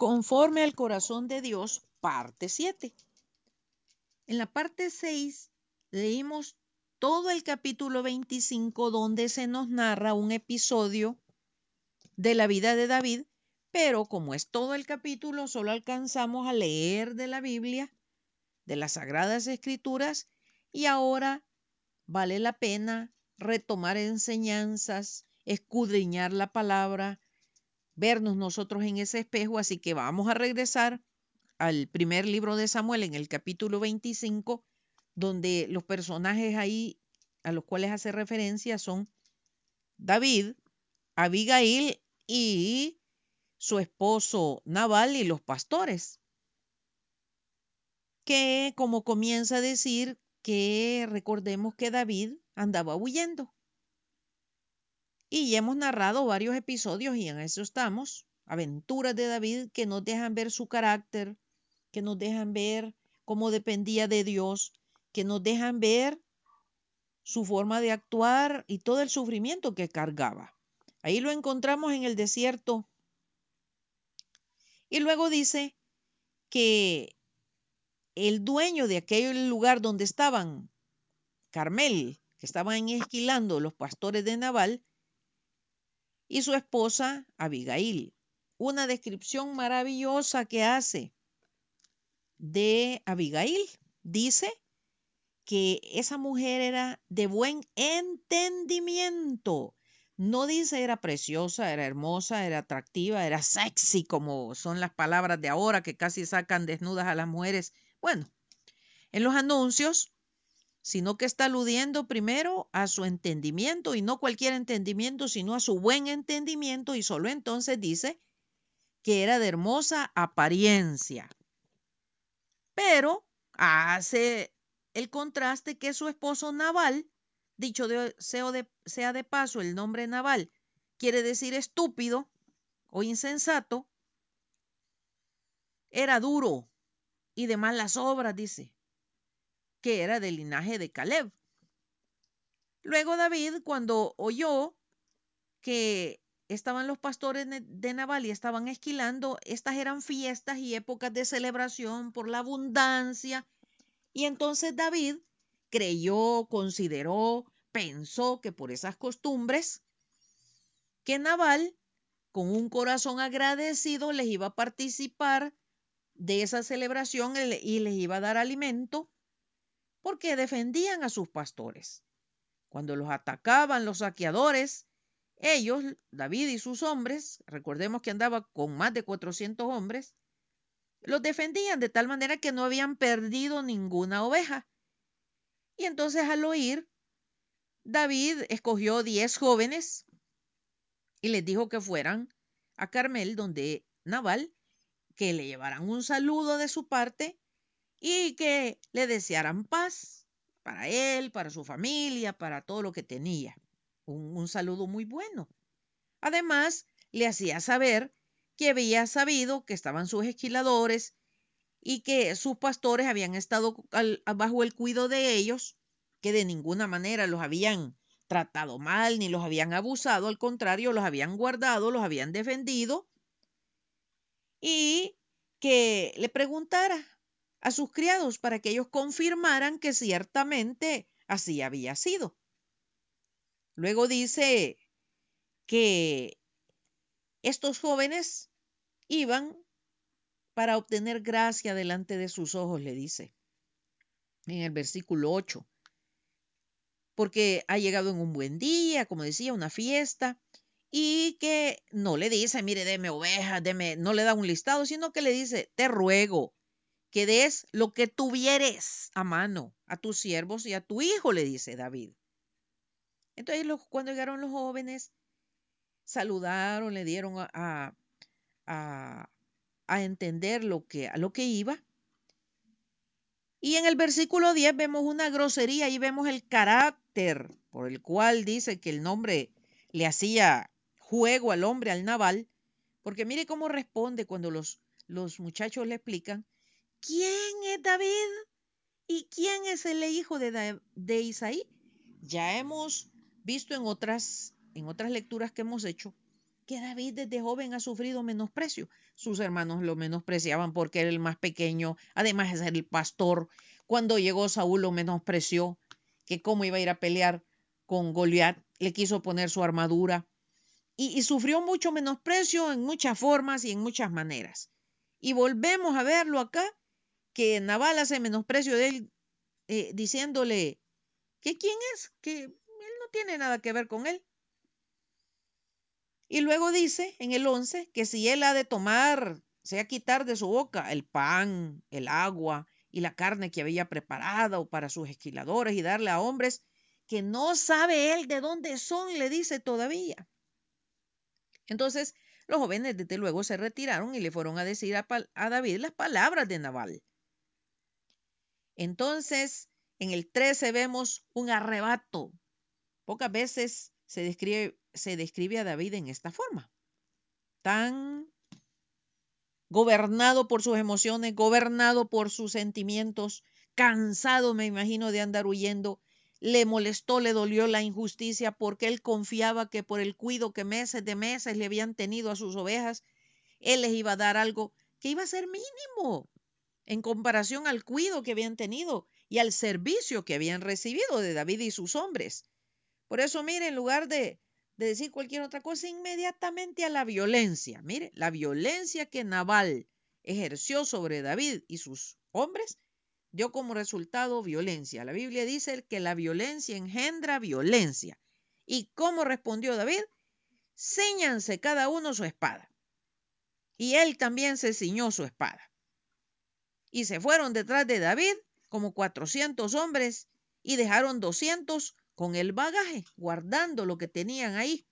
conforme al corazón de Dios, parte 7. En la parte 6 leímos todo el capítulo 25 donde se nos narra un episodio de la vida de David, pero como es todo el capítulo, solo alcanzamos a leer de la Biblia, de las Sagradas Escrituras, y ahora vale la pena retomar enseñanzas, escudriñar la palabra, vernos nosotros en ese espejo, así que vamos a regresar al primer libro de Samuel en el capítulo 25, donde los personajes ahí a los cuales hace referencia son David, Abigail y su esposo Naval y los pastores, que como comienza a decir que recordemos que David andaba huyendo. Y hemos narrado varios episodios y en eso estamos, aventuras de David que nos dejan ver su carácter, que nos dejan ver cómo dependía de Dios, que nos dejan ver su forma de actuar y todo el sufrimiento que cargaba. Ahí lo encontramos en el desierto. Y luego dice que el dueño de aquel lugar donde estaban, Carmel, que estaban esquilando los pastores de Naval, y su esposa Abigail. Una descripción maravillosa que hace de Abigail. Dice que esa mujer era de buen entendimiento. No dice era preciosa, era hermosa, era atractiva, era sexy, como son las palabras de ahora que casi sacan desnudas a las mujeres. Bueno, en los anuncios, sino que está aludiendo primero a su entendimiento y no cualquier entendimiento, sino a su buen entendimiento y solo entonces dice que era de hermosa apariencia. Pero hace el contraste que su esposo Naval, dicho de, sea, de, sea de paso, el nombre Naval quiere decir estúpido o insensato, era duro y de malas obras, dice, que era del linaje de Caleb. Luego David, cuando oyó que estaban los pastores de Naval y estaban esquilando, estas eran fiestas y épocas de celebración por la abundancia y entonces David creyó, consideró, pensó que por esas costumbres, que Naval, con un corazón agradecido, les iba a participar de esa celebración y les iba a dar alimento porque defendían a sus pastores. Cuando los atacaban los saqueadores, ellos, David y sus hombres, recordemos que andaba con más de 400 hombres, los defendían de tal manera que no habían perdido ninguna oveja. Y entonces al oír, David escogió diez jóvenes y les dijo que fueran a Carmel, donde Naval, que le llevaran un saludo de su parte y que le desearan paz para él, para su familia, para todo lo que tenía. Un, un saludo muy bueno. Además, le hacía saber que había sabido que estaban sus esquiladores y que sus pastores habían estado bajo el cuidado de ellos, que de ninguna manera los habían tratado mal ni los habían abusado, al contrario, los habían guardado, los habían defendido, y que le preguntara a sus criados para que ellos confirmaran que ciertamente así había sido. Luego dice que estos jóvenes iban para obtener gracia delante de sus ojos, le dice en el versículo 8. Porque ha llegado en un buen día, como decía, una fiesta, y que no le dice, mire, deme ovejas, deme, no le da un listado, sino que le dice, te ruego que des lo que tuvieres a mano a tus siervos y a tu hijo, le dice David. Entonces, cuando llegaron los jóvenes, saludaron, le dieron a, a, entender lo que, a lo que iba. Y en el versículo 10 vemos una grosería y vemos el carácter por el cual dice que el nombre le hacía juego al hombre, al naval, porque mire cómo responde cuando los, los muchachos le explican, ¿quién es David? ¿Y quién es el hijo de, de Isaí? Ya hemos visto en otras, en otras lecturas que hemos hecho que David desde joven ha sufrido menosprecio. Sus hermanos lo menospreciaban porque era el más pequeño, además de ser el pastor. Cuando llegó Saúl lo menospreció, que cómo iba a ir a pelear con Goliat, le quiso poner su armadura y, sufrió mucho menosprecio en muchas formas y en muchas maneras. Y volvemos a verlo acá, que Naval hace menosprecio de él eh, diciéndole que quién es, que él no tiene nada que ver con él. Y luego dice en el 11 que si él ha de tomar, sea quitar de su boca el pan, el agua y la carne que había preparado para sus esquiladores y darle a hombres que no sabe él de dónde son, le dice todavía. Entonces los jóvenes desde luego se retiraron y le fueron a decir a, a David las palabras de Nabal. Entonces, en el 13 vemos un arrebato. Pocas veces se describe, a David en esta forma. Tan gobernado por sus emociones, gobernado por sus sentimientos, cansado, me imagino, de andar huyendo. Le molestó, le dolió la injusticia porque él confiaba que por el cuido que meses de meses le habían tenido a sus ovejas, él les iba a dar algo que iba a ser mínimo en comparación al cuido que habían tenido y al servicio que habían recibido de David y sus hombres. Por eso, mire, en lugar de, de decir cualquier otra cosa, inmediatamente a la violencia. Mire, la violencia que Naval ejerció sobre David y sus hombres dio como resultado violencia. La Biblia dice que la violencia engendra violencia. ¿Y cómo respondió David? Cíñanse cada uno su espada. Y él también se ciñó su espada. Y se fueron detrás de David como cuatrocientos hombres y dejaron doscientos con el bagaje, guardando lo que tenían ahí.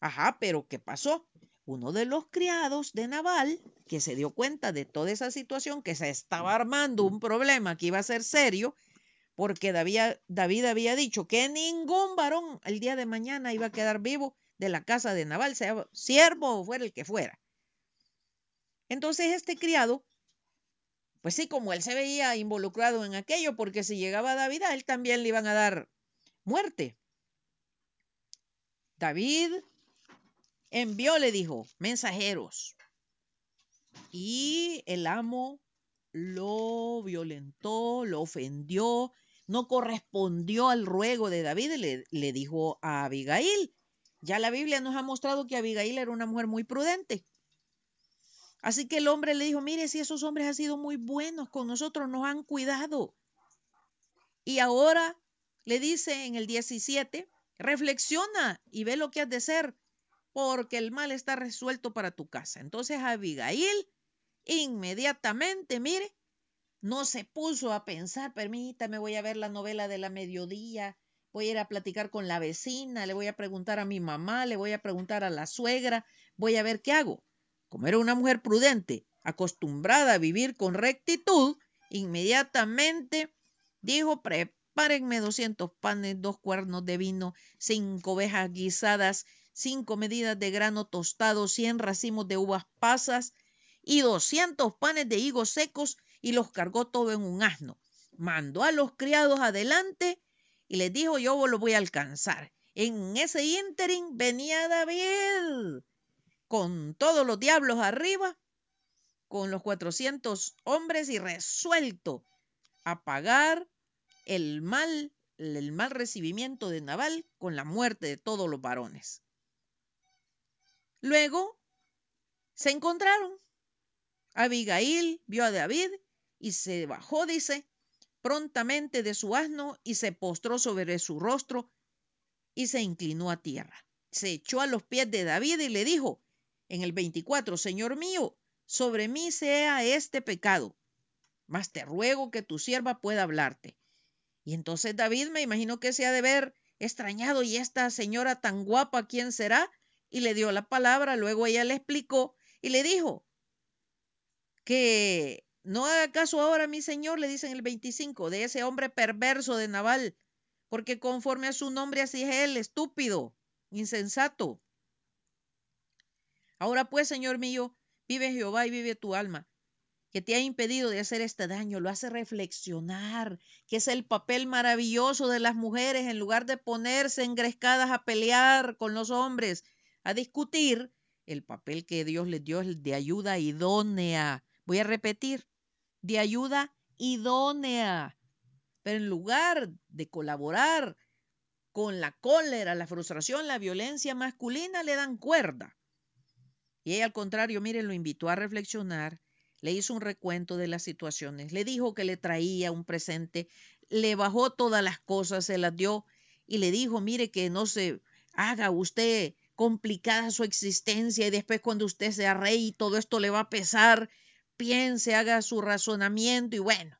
Ajá, pero ¿qué pasó? Uno de los criados de Naval, que se dio cuenta de toda esa situación, que se estaba armando un problema que iba a ser serio, porque David, David había dicho que ningún varón el día de mañana iba a quedar vivo de la casa de Naval, sea siervo o fuera el que fuera. Entonces este criado pues sí, como él se veía involucrado en aquello, porque si llegaba David, a él también le iban a dar muerte. David envió, le dijo, mensajeros. Y el amo lo violentó, lo ofendió, no correspondió al ruego de David, le, le dijo a Abigail. Ya la Biblia nos ha mostrado que Abigail era una mujer muy prudente. Así que el hombre le dijo, mire, si esos hombres han sido muy buenos con nosotros, nos han cuidado. Y ahora le dice en el 17, reflexiona y ve lo que has de hacer, porque el mal está resuelto para tu casa. Entonces Abigail inmediatamente, mire, no se puso a pensar, permítame, voy a ver la novela de la mediodía, voy a ir a platicar con la vecina, le voy a preguntar a mi mamá, le voy a preguntar a la suegra, voy a ver qué hago. Como era una mujer prudente, acostumbrada a vivir con rectitud, inmediatamente dijo, prepárenme 200 panes, dos cuernos de vino, cinco ovejas guisadas, cinco medidas de grano tostado, 100 racimos de uvas pasas y 200 panes de higos secos y los cargó todo en un asno. Mandó a los criados adelante y les dijo, yo lo voy a alcanzar. En ese ínterin venía David con todos los diablos arriba, con los 400 hombres y resuelto a pagar el mal, el mal recibimiento de Naval con la muerte de todos los varones. Luego se encontraron. Abigail vio a David y se bajó, dice, prontamente de su asno y se postró sobre su rostro y se inclinó a tierra. Se echó a los pies de David y le dijo, en el 24, Señor mío, sobre mí sea este pecado, mas te ruego que tu sierva pueda hablarte. Y entonces David me imagino que se ha de ver extrañado y esta señora tan guapa, ¿quién será? Y le dio la palabra, luego ella le explicó y le dijo que no haga caso ahora, mi señor, le dice en el 25, de ese hombre perverso de Naval, porque conforme a su nombre así es él, estúpido, insensato. Ahora pues, Señor mío, vive Jehová y vive tu alma, que te ha impedido de hacer este daño, lo hace reflexionar, que es el papel maravilloso de las mujeres, en lugar de ponerse engrescadas a pelear con los hombres, a discutir el papel que Dios les dio de ayuda idónea. Voy a repetir, de ayuda idónea. Pero en lugar de colaborar con la cólera, la frustración, la violencia masculina, le dan cuerda. Y ella al contrario, mire, lo invitó a reflexionar, le hizo un recuento de las situaciones, le dijo que le traía un presente, le bajó todas las cosas, se las dio y le dijo, mire que no se haga usted complicada su existencia y después cuando usted sea rey todo esto le va a pesar, piense, haga su razonamiento y bueno.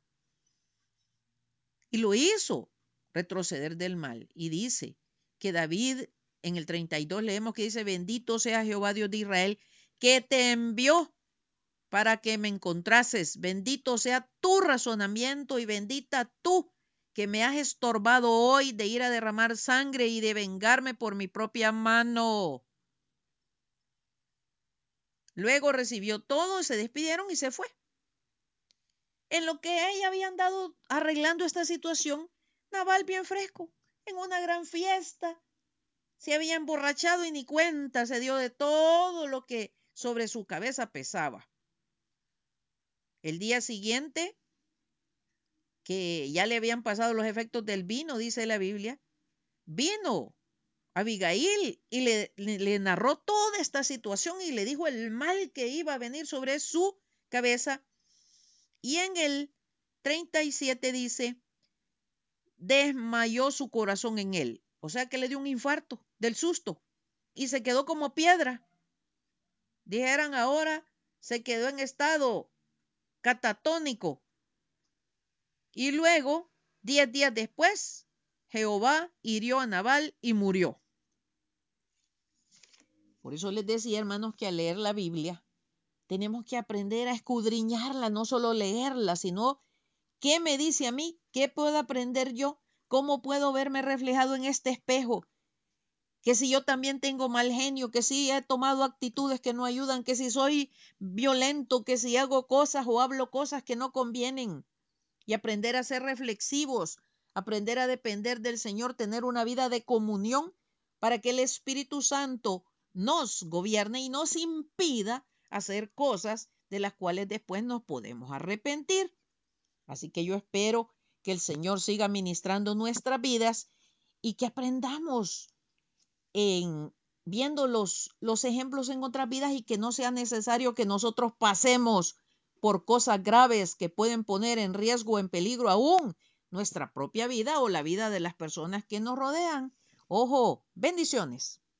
Y lo hizo retroceder del mal. Y dice que David en el 32 leemos que dice, bendito sea Jehová Dios de Israel, que te envió para que me encontrases. Bendito sea tu razonamiento y bendita tú que me has estorbado hoy de ir a derramar sangre y de vengarme por mi propia mano. Luego recibió todo, se despidieron y se fue. En lo que ella había andado arreglando esta situación, Naval bien fresco, en una gran fiesta, se había emborrachado y ni cuenta se dio de todo lo que sobre su cabeza pesaba. El día siguiente que ya le habían pasado los efectos del vino, dice la Biblia, vino Abigail y le, le, narró toda esta situación y le dijo el mal que iba a venir sobre su cabeza. Y en el 37 dice, desmayó su corazón en él. O sea que le dio un infarto del susto y se quedó como piedra. Dijeran ahora, se quedó en estado catatónico y luego, diez días después, Jehová hirió a Nabal y murió. Por eso les decía, hermanos, que al leer la Biblia tenemos que aprender a escudriñarla, no solo leerla, sino qué me dice a mí, qué puedo aprender yo, cómo puedo verme reflejado en este espejo, que si yo también tengo mal genio, que si he tomado actitudes que no ayudan, que si soy violento, que si hago cosas o hablo cosas que no convienen y aprender a ser reflexivos, aprender a depender del Señor, tener una vida de comunión para que el Espíritu Santo nos gobierne y nos impida hacer cosas de las cuales después nos podemos arrepentir. Así que yo espero que el Señor siga ministrando nuestras vidas y que aprendamos en viendo los, los ejemplos en otras vidas y que no sea necesario que nosotros pasemos por cosas graves que pueden poner en riesgo, en peligro aún nuestra propia vida o la vida de las personas que nos rodean. Ojo, bendiciones.